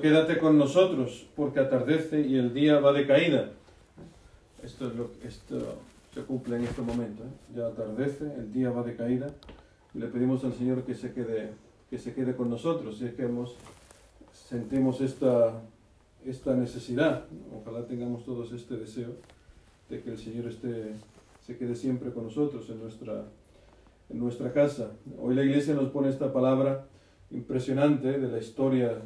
quédate con nosotros, porque atardece y el día va de caída. Esto, es lo, esto se cumple en este momento. ¿eh? Ya atardece, el día va de caída. Le pedimos al Señor que se quede, que se quede con nosotros. Si es sentimos esta, esta necesidad, ojalá tengamos todos este deseo de que el Señor esté, se quede siempre con nosotros en nuestra, en nuestra casa. Hoy la iglesia nos pone esta palabra impresionante de la historia,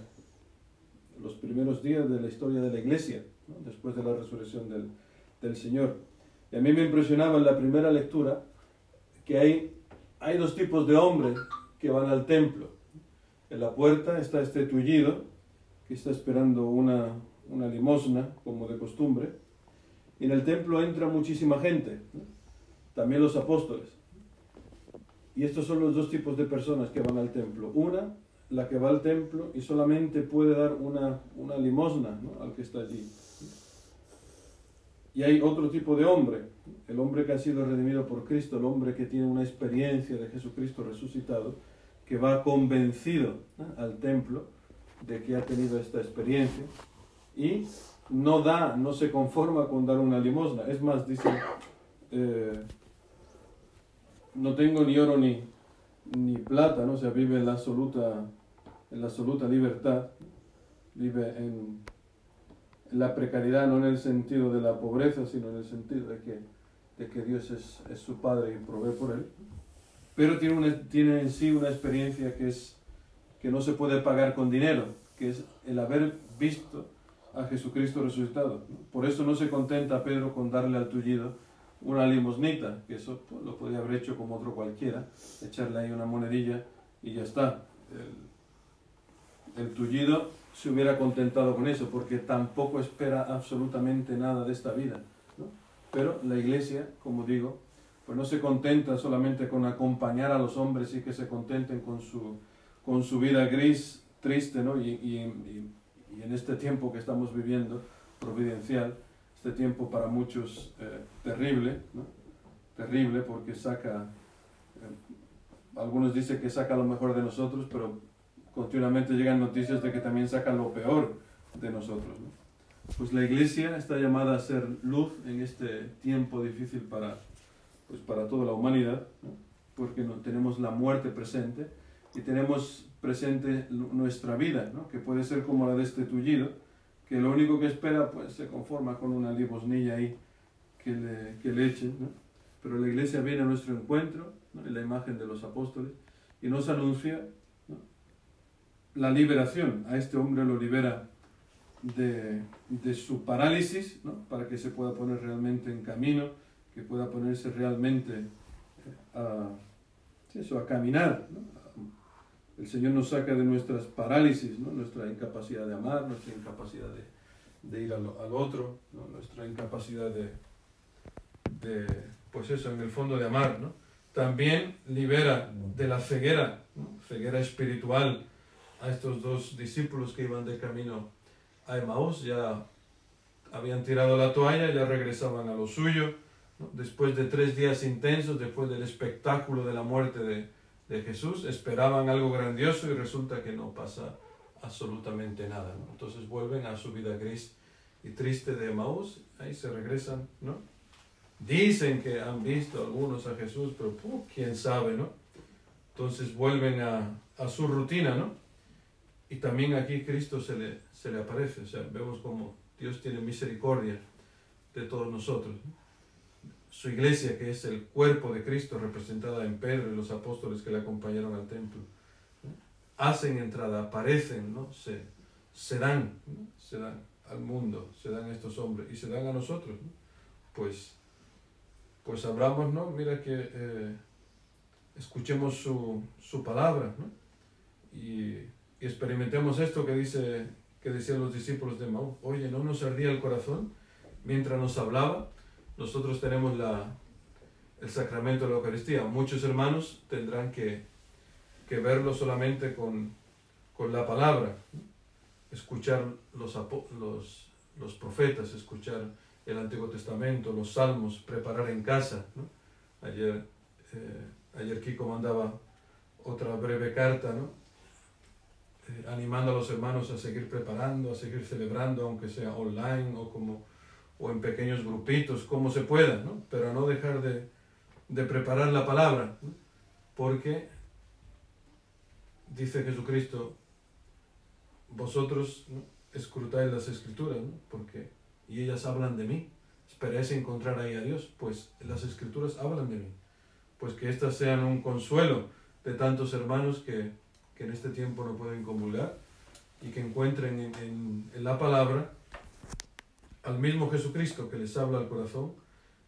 los primeros días de la historia de la iglesia, después de la resurrección del, del Señor. Y a mí me impresionaba en la primera lectura que hay, hay dos tipos de hombres que van al templo. En la puerta está este tullido, que está esperando una, una limosna, como de costumbre. Y en el templo entra muchísima gente, también los apóstoles. Y estos son los dos tipos de personas que van al templo. Una, la que va al templo y solamente puede dar una, una limosna al que está allí. Y hay otro tipo de hombre, el hombre que ha sido redimido por Cristo, el hombre que tiene una experiencia de Jesucristo resucitado, que va convencido al templo de que ha tenido esta experiencia y no da, no se conforma con dar una limosna. Es más, dice, eh, no tengo ni oro ni, ni plata, ¿no? o sea, vive en la absoluta, en la absoluta libertad, vive en, la precariedad, no en el sentido de la pobreza, sino en el sentido de que, de que Dios es, es su Padre y provee por él. Pero tiene, una, tiene en sí una experiencia que, es, que no se puede pagar con dinero, que es el haber visto a Jesucristo resucitado. Por eso no se contenta Pedro con darle al tullido una limosnita, que eso pues, lo podía haber hecho como otro cualquiera, echarle ahí una monedilla y ya está. El tullido se hubiera contentado con eso, porque tampoco espera absolutamente nada de esta vida. ¿no? Pero la iglesia, como digo, pues no se contenta solamente con acompañar a los hombres y que se contenten con su, con su vida gris, triste, ¿no? y, y, y, en este tiempo que estamos viviendo, providencial, este tiempo para muchos eh, terrible, terrible porque saca, eh, algunos dicen que saca lo mejor de nosotros, pero continuamente llegan noticias de que también sacan lo peor de nosotros. ¿no? Pues la iglesia está llamada a ser luz en este tiempo difícil para, pues para toda la humanidad, porque no, tenemos la muerte presente y tenemos presente nuestra vida, que puede ser como la de este tullido, que lo único que espera pues se conforma con una limosnilla ahí que le, que le echen, pero la iglesia viene a nuestro encuentro, en la imagen de los apóstoles, y nos anuncia la liberación. A este hombre lo libera de, de su parálisis, ¿no? para que se pueda poner realmente en camino, que pueda ponerse realmente a, eso, a caminar. El Señor nos saca de nuestras parálisis, ¿no? nuestra incapacidad de amar, nuestra incapacidad de, de ir al, otro, nuestra incapacidad de, de, pues eso, en el fondo de amar. También libera de la ceguera, ceguera espiritual, a estos dos discípulos que iban de camino a Emaús, ya habían tirado la toalla, ya regresaban a lo suyo, después de tres días intensos, después del espectáculo de la muerte de, de, Jesús, esperaban algo grandioso y resulta que no pasa absolutamente nada. Entonces vuelven a su vida gris y triste de Emaús, ahí se regresan, ¿no? Dicen que han visto algunos a Jesús, pero uh, quién sabe, ¿no? Entonces vuelven a, a su rutina, ¿no? Y también aquí Cristo se le, se le aparece, o sea, vemos como Dios tiene misericordia de todos nosotros. Su iglesia, que es el cuerpo de Cristo representada en Pedro y los apóstoles que le acompañaron al templo, hacen entrada, aparecen, ¿no? se, se dan, ¿no? se dan al mundo, se dan a estos hombres y se dan a nosotros. ¿no? Pues, pues abramos, ¿no? Mira que eh, escuchemos su, su palabra, ¿no? Y y experimentemos esto que, dice, que decían los discípulos de Maú. Oye, ¿no nos ardía el corazón mientras nos hablaba? Nosotros tenemos la, el sacramento de la Eucaristía. Muchos hermanos tendrán que, que verlo solamente con, con la palabra, escuchar los, los, los profetas, escuchar el Antiguo Testamento, los salmos, preparar en casa. Ayer, eh, ayer Kiko mandaba otra breve carta, ¿no? Eh, animando a los hermanos a seguir preparando, a seguir celebrando, aunque sea online o, como, o en pequeños grupitos, como se pueda, ¿no? pero a no dejar de, de preparar la palabra, porque dice Jesucristo, vosotros escrutáis las escrituras, porque y ellas hablan de mí, esperáis encontrar ahí a Dios, pues las escrituras hablan de mí, pues que éstas sean un consuelo de tantos hermanos que que en este tiempo no pueden comulgar y que encuentren en, en, la palabra al mismo Jesucristo que les habla al corazón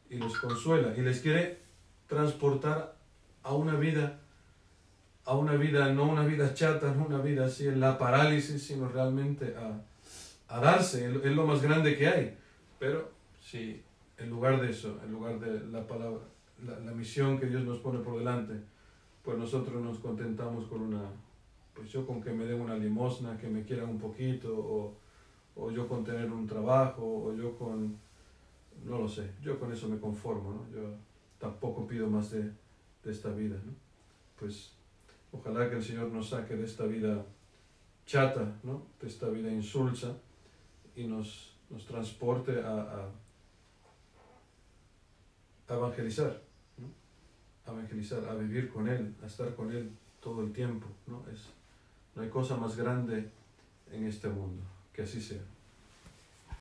y los consuela y les quiere transportar a una vida, a una vida, no una vida chata, no una vida así en la parálisis, sino realmente a, a darse, es lo más grande que hay. Pero si en lugar de eso, en lugar de la palabra, la, la misión que Dios nos pone por delante, pues nosotros nos contentamos con una pues yo con que me den una limosna, que me quieran un poquito, o, o yo con tener un trabajo, o yo con, no lo sé, yo con eso me conformo, ¿no? Yo tampoco pido más de, de esta vida, ¿no? Pues ojalá que el Señor nos saque de esta vida chata, ¿no? De esta vida insulsa y nos, nos transporte a, a, evangelizar. A evangelizar, a vivir con Él, a estar con Él todo el tiempo, ¿no? Es, no hay cosa más grande en este mundo. Que así sea.